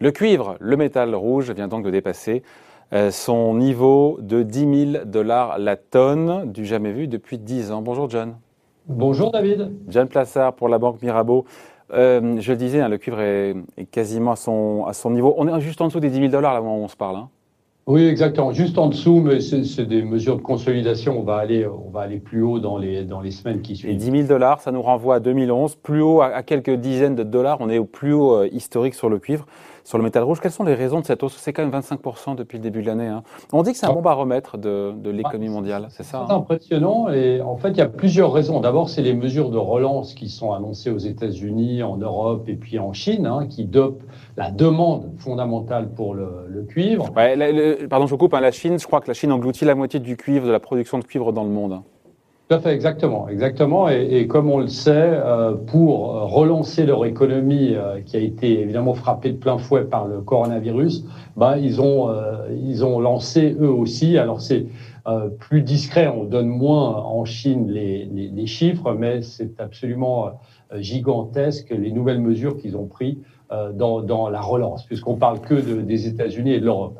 Le cuivre, le métal rouge, vient donc de dépasser euh, son niveau de 10 000 dollars la tonne, du jamais vu depuis 10 ans. Bonjour John. Bonjour David. John Plassard pour la Banque Mirabeau. Euh, je le disais, hein, le cuivre est, quasiment à son, à son niveau. On est juste en dessous des 10 000 dollars là où on se parle. Hein. Oui, exactement. Juste en dessous, mais c'est des mesures de consolidation. On va aller, on va aller plus haut dans les, dans les semaines qui suivent. Et 10 000 dollars, ça nous renvoie à 2011. Plus haut, à, quelques dizaines de dollars. On est au plus haut euh, historique sur le cuivre. Sur le métal rouge, quelles sont les raisons de cette hausse? C'est quand même 25% depuis le début de l'année. Hein. On dit que c'est un ah. bon baromètre de, de l'économie mondiale, c'est ça C'est hein impressionnant. Et en fait, il y a plusieurs raisons. D'abord, c'est les mesures de relance qui sont annoncées aux États-Unis, en Europe et puis en Chine, hein, qui dopent la demande fondamentale pour le, le cuivre. pardon, je coupe. Hein, la Chine, je crois que la Chine engloutit la moitié du cuivre, de la production de cuivre dans le monde. Tout fait, exactement, exactement. Et, et comme on le sait, euh, pour euh, relancer leur économie, euh, qui a été évidemment frappée de plein fouet par le coronavirus, bah, ils ont ils ont lancé eux aussi. Alors c'est plus discret, on donne moins en Chine les, les, les chiffres, mais c'est absolument gigantesque les nouvelles mesures qu'ils ont prises dans, dans la relance, puisqu'on parle que de, des États-Unis et de l'Europe.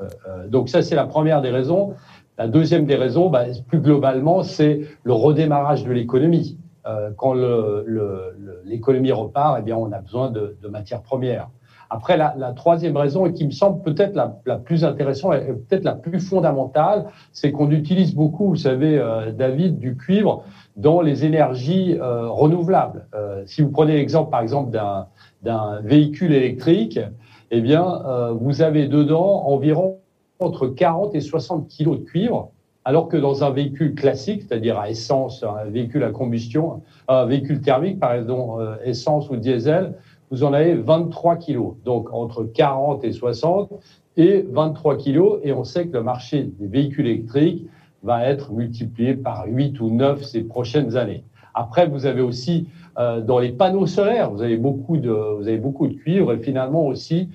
donc ça, c'est la première des raisons. La deuxième des raisons, bah, plus globalement, c'est le redémarrage de l'économie. Euh, quand l'économie repart, eh bien, on a besoin de, de matières premières. Après, la, la, troisième raison, et qui me semble peut-être la, la, plus intéressante et peut-être la plus fondamentale, c'est qu'on utilise beaucoup, vous savez, euh, David, du cuivre dans les énergies euh, renouvelables. Euh, si vous prenez l'exemple, par exemple, d'un véhicule électrique, eh bien, euh, vous avez dedans environ entre 40 et 60 kilos de cuivre, alors que dans un véhicule classique, c'est-à-dire à essence, un véhicule à combustion, un véhicule thermique, par exemple, euh, essence ou diesel, vous en avez 23 kilos. Donc entre 40 et 60 et 23 kilos. Et on sait que le marché des véhicules électriques va être multiplié par 8 ou 9 ces prochaines années. Après, vous avez aussi euh, dans les panneaux solaires, vous avez beaucoup de, vous avez beaucoup de cuivre et finalement aussi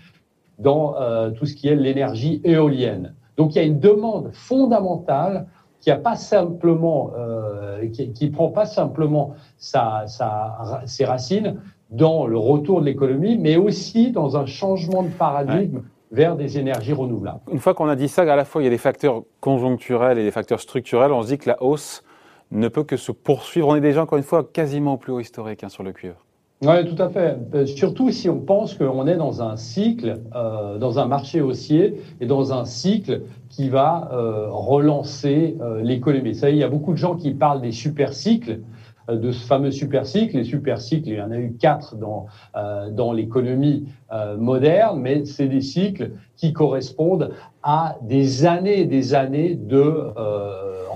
dans euh, tout ce qui est l'énergie éolienne. Donc il y a une demande fondamentale qui a pas simplement, euh, qui, qui, prend pas simplement sa, sa, ses racines dans le retour de l'économie, mais aussi dans un changement de paradigme. vers des énergies renouvelables. Une fois qu'on a dit ça, à la fois il y a des facteurs conjoncturels et des facteurs structurels, on se dit que la hausse ne peut que se poursuivre. On est déjà encore une fois quasiment au plus haut historique hein, sur le cuivre. Oui, tout à fait. Euh, surtout si on pense qu'on est dans un cycle, euh, dans un marché haussier et dans un cycle qui va euh, relancer euh, l'économie. Ça, il y a beaucoup de gens qui parlent des super cycles euh, de ce fameux super cycle. Les super cycles, il y en a eu quatre dans, euh, dans l'économie euh, moderne, mais c'est des cycles qui correspondent à des années et des années de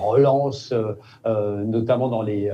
relance, notamment dans les,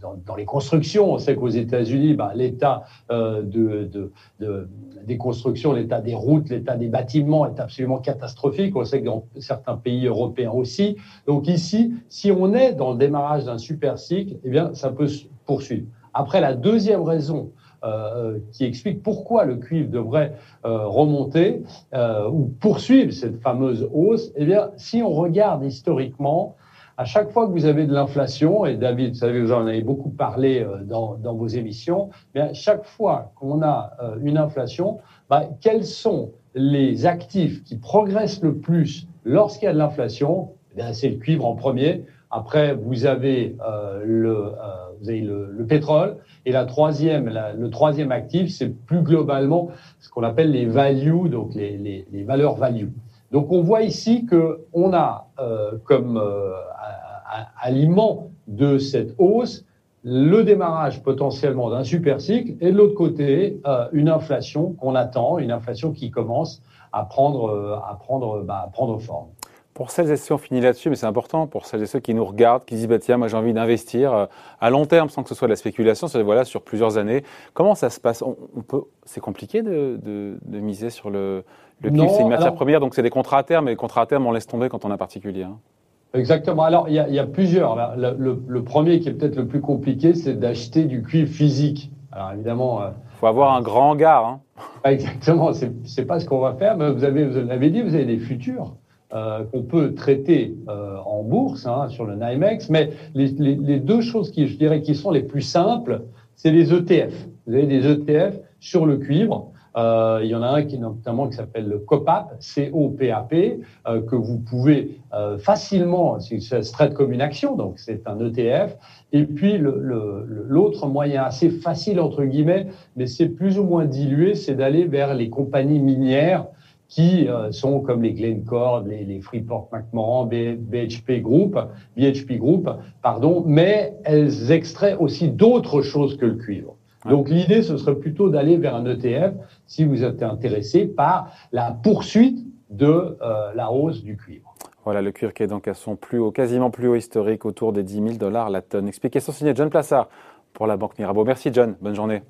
dans, dans, les constructions. On sait qu'aux États-Unis, bah, l'état de, de, de, des constructions, l'état des routes, l'état des bâtiments est absolument catastrophique. On sait que dans certains pays européens aussi. Donc ici, si on est dans le démarrage d'un super cycle, eh bien, ça peut se poursuivre. Après, la deuxième raison euh, qui explique pourquoi le cuivre devrait euh, remonter euh, ou poursuivre cette fameuse hausse, eh bien, si on regarde historiquement, à chaque fois que vous avez de l'inflation, et David, vous savez, vous en avez beaucoup parlé euh, dans, dans vos émissions, mais à chaque fois qu'on a euh, une inflation, bah, quels sont les actifs qui progressent le plus lorsqu'il y a de l'inflation? Eh C'est le cuivre en premier. Après, vous avez, euh, le, euh, vous avez le, le, pétrole. Et la troisième, le troisième actif, c'est plus globalement ce qu'on appelle les values, donc les, les, les valeurs value. Donc on voit ici que on a euh, comme euh, aliment de cette hausse le démarrage potentiellement d'un super cycle et de l'autre côté euh, une inflation qu'on attend, une inflation qui commence à prendre, à prendre, bah, à prendre forme. Pour celles et ceux, on finit là-dessus, mais c'est important, pour celles et ceux qui nous regardent, qui disent, bah, tiens, moi j'ai envie d'investir euh, à long terme sans que ce soit de la spéculation, c'est voilà, sur plusieurs années. Comment ça se passe? On, on peut, C'est compliqué de, de, de, miser sur le, le cuivre, c'est une matière alors, première, donc c'est des contrats à terme, mais les contrats à terme, on laisse tomber quand on a particulier. Hein. Exactement. Alors, il y a, il y a plusieurs. Le, le, le, premier qui est peut-être le plus compliqué, c'est d'acheter du cuivre physique. Alors, évidemment. Il euh, faut avoir un grand hangar. Hein. Exactement. C'est pas ce qu'on va faire, mais vous avez, vous l'avez dit, vous avez des futurs. Euh, qu'on peut traiter euh, en bourse hein, sur le NYMEX, mais les, les, les, deux choses qui, je dirais, qui sont les plus simples, c'est les ETF. Vous avez des ETF sur le cuivre Euh, il y en a un qui notamment qui s'appelle le COPAP, C-O-P-A-P, euh, que vous pouvez euh, facilement, c'est traite comme une action, donc c'est un ETF. Et puis l'autre moyen assez facile entre guillemets, mais c'est plus ou moins dilué, c'est d'aller vers les compagnies minières qui sont comme les Glencore, les, les Freeport McMoran, BHP Group, BHP Group, pardon, mais elles extraient aussi d'autres choses que le cuivre. Donc l'idée, ce serait plutôt d'aller vers un ETF si vous êtes intéressé par la poursuite de euh, la hausse du cuivre. Voilà, le cuivre qui est donc à son plus haut, quasiment plus haut historique, autour des 10 000 dollars la tonne. Explication signée John Plassard pour la Banque Mirabeau. Merci John, bonne journée.